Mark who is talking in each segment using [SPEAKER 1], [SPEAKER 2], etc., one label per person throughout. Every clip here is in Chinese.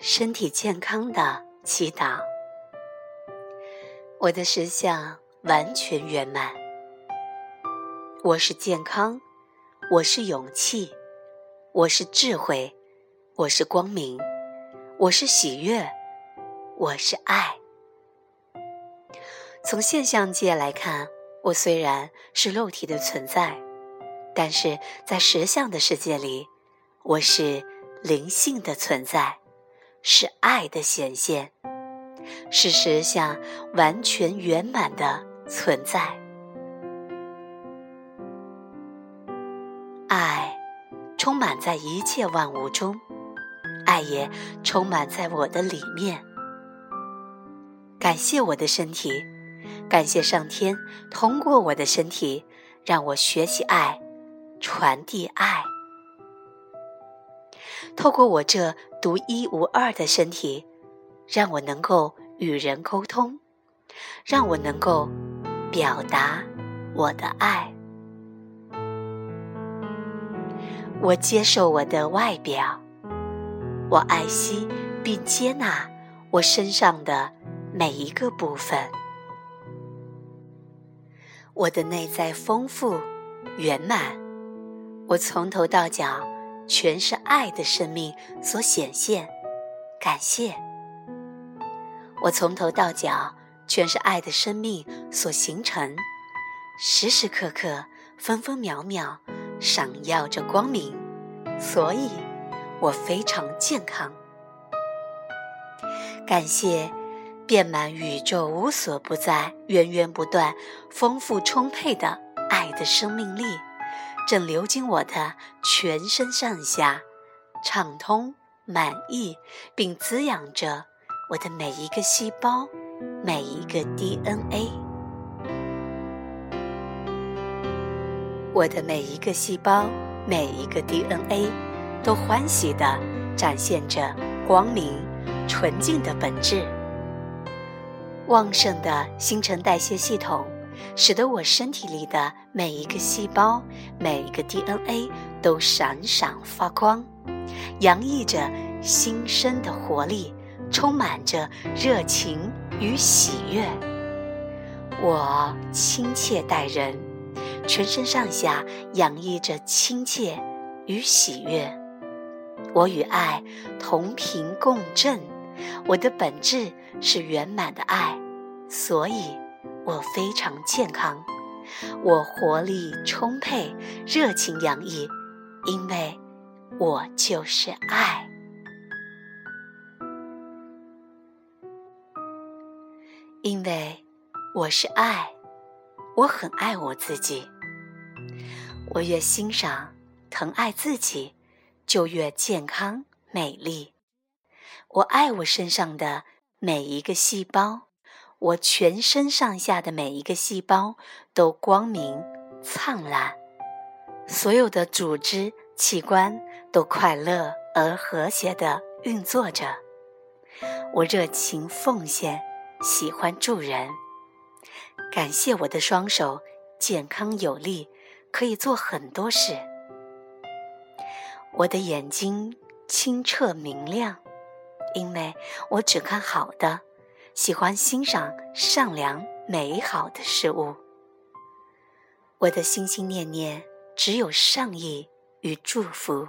[SPEAKER 1] 身体健康的祈祷。我的实相完全圆满。我是健康，我是勇气，我是智慧，我是光明，我是喜悦，我是爱。从现象界来看，我虽然是肉体的存在，但是在实相的世界里，我是灵性的存在。是爱的显现，是实相完全圆满的存在。爱充满在一切万物中，爱也充满在我的里面。感谢我的身体，感谢上天通过我的身体让我学习爱，传递爱。透过我这独一无二的身体，让我能够与人沟通，让我能够表达我的爱。我接受我的外表，我爱惜并接纳我身上的每一个部分。我的内在丰富圆满，我从头到脚。全是爱的生命所显现，感谢我从头到脚全是爱的生命所形成，时时刻刻分分秒秒闪耀着光明，所以我非常健康。感谢遍满宇宙无所不在、源源不断、丰富充沛的爱的生命力。正流经我的全身上下，畅通、满意，并滋养着我的每一个细胞、每一个 DNA。我的每一个细胞、每一个 DNA 都欢喜地展现着光明、纯净的本质。旺盛的新陈代谢系统。使得我身体里的每一个细胞、每一个 DNA 都闪闪发光，洋溢着新生的活力，充满着热情与喜悦。我亲切待人，全身上下洋溢着亲切与喜悦。我与爱同频共振，我的本质是圆满的爱，所以。我非常健康，我活力充沛，热情洋溢，因为我就是爱。因为我是爱，我很爱我自己。我越欣赏、疼爱自己，就越健康美丽。我爱我身上的每一个细胞。我全身上下的每一个细胞都光明灿烂，所有的组织器官都快乐而和谐地运作着。我热情奉献，喜欢助人。感谢我的双手健康有力，可以做很多事。我的眼睛清澈明亮，因为我只看好的。喜欢欣赏善良美好的事物。我的心心念念只有善意与祝福。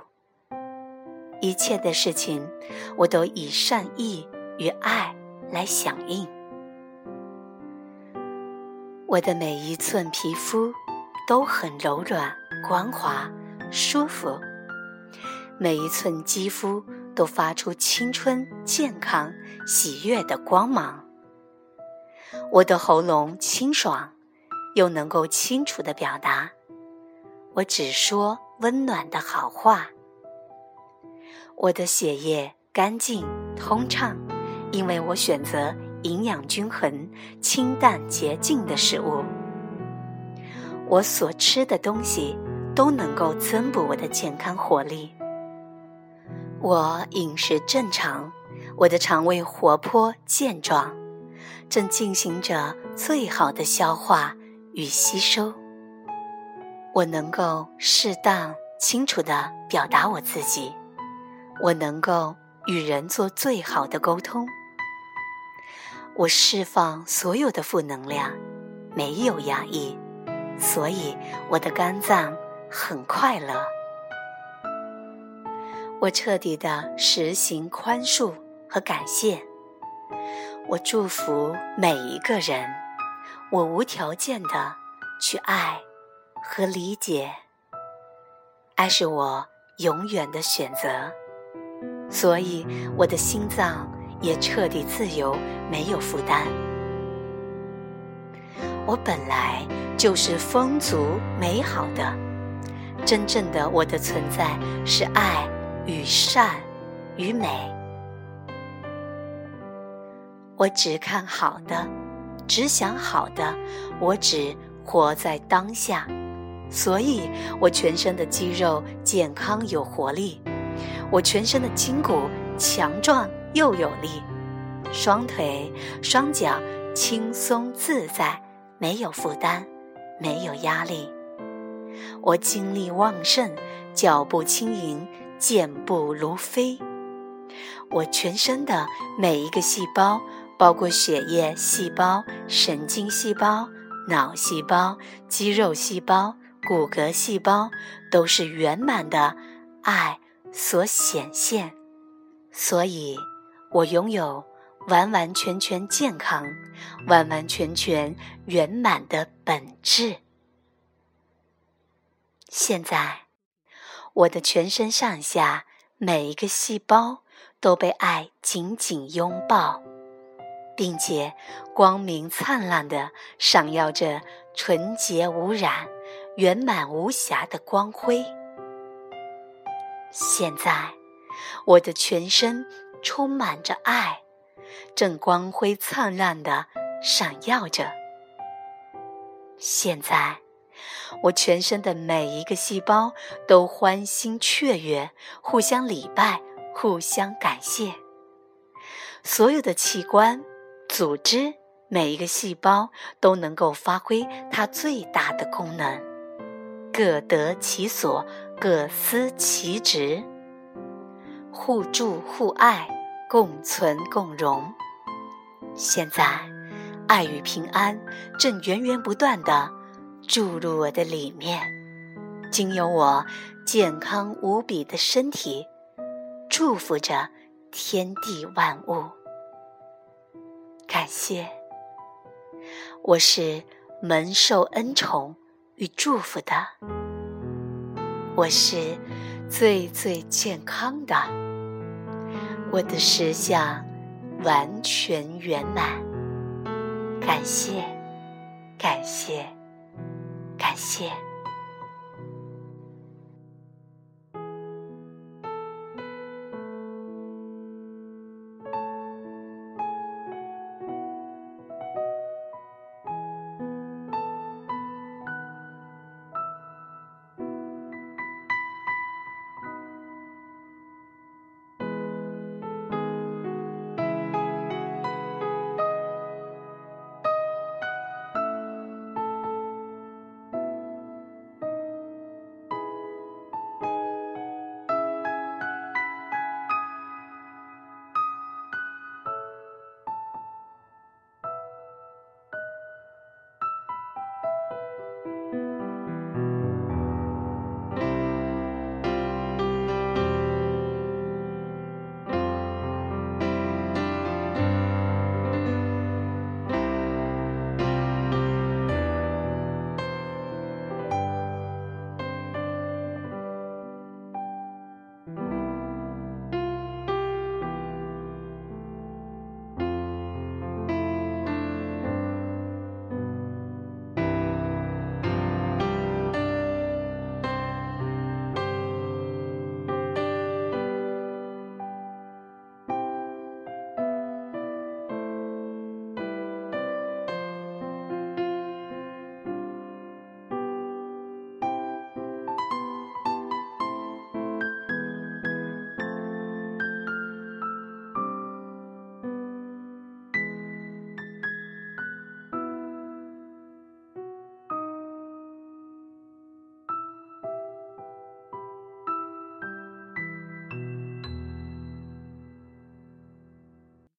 [SPEAKER 1] 一切的事情，我都以善意与爱来响应。我的每一寸皮肤都很柔软、光滑、舒服，每一寸肌肤。都发出青春、健康、喜悦的光芒。我的喉咙清爽，又能够清楚的表达。我只说温暖的好话。我的血液干净通畅，因为我选择营养均衡、清淡洁净的食物。我所吃的东西都能够增补我的健康活力。我饮食正常，我的肠胃活泼健壮，正进行着最好的消化与吸收。我能够适当、清楚地表达我自己，我能够与人做最好的沟通。我释放所有的负能量，没有压抑，所以我的肝脏很快乐。我彻底的实行宽恕和感谢。我祝福每一个人，我无条件的去爱和理解。爱是我永远的选择，所以我的心脏。也彻底自由，没有负担。我本来就是丰足美好的，真正的我的存在是爱与善与美。我只看好的，只想好的，我只活在当下，所以我全身的肌肉健康有活力，我全身的筋骨强壮。又有力，双腿、双脚轻松自在，没有负担，没有压力。我精力旺盛，脚步轻盈，健步如飞。我全身的每一个细胞，包括血液细胞、神经细胞、脑细胞、肌肉细胞、骨骼细胞，都是圆满的爱所显现。所以。我拥有完完全全健康、完完全全圆满的本质。现在，我的全身上下每一个细胞都被爱紧紧拥抱，并且光明灿烂的闪耀着纯洁无染、圆满无瑕的光辉。现在，我的全身。充满着爱，正光辉灿烂的闪耀着。现在，我全身的每一个细胞都欢欣雀跃，互相礼拜，互相感谢。所有的器官、组织，每一个细胞都能够发挥它最大的功能，各得其所，各司其职。互助互爱，共存共荣。现在，爱与平安正源源不断的注入我的里面，经由我健康无比的身体，祝福着天地万物。感谢，我是蒙受恩宠与祝福的，我是。最最健康的，我的实相完全圆满。感谢，感谢，感谢。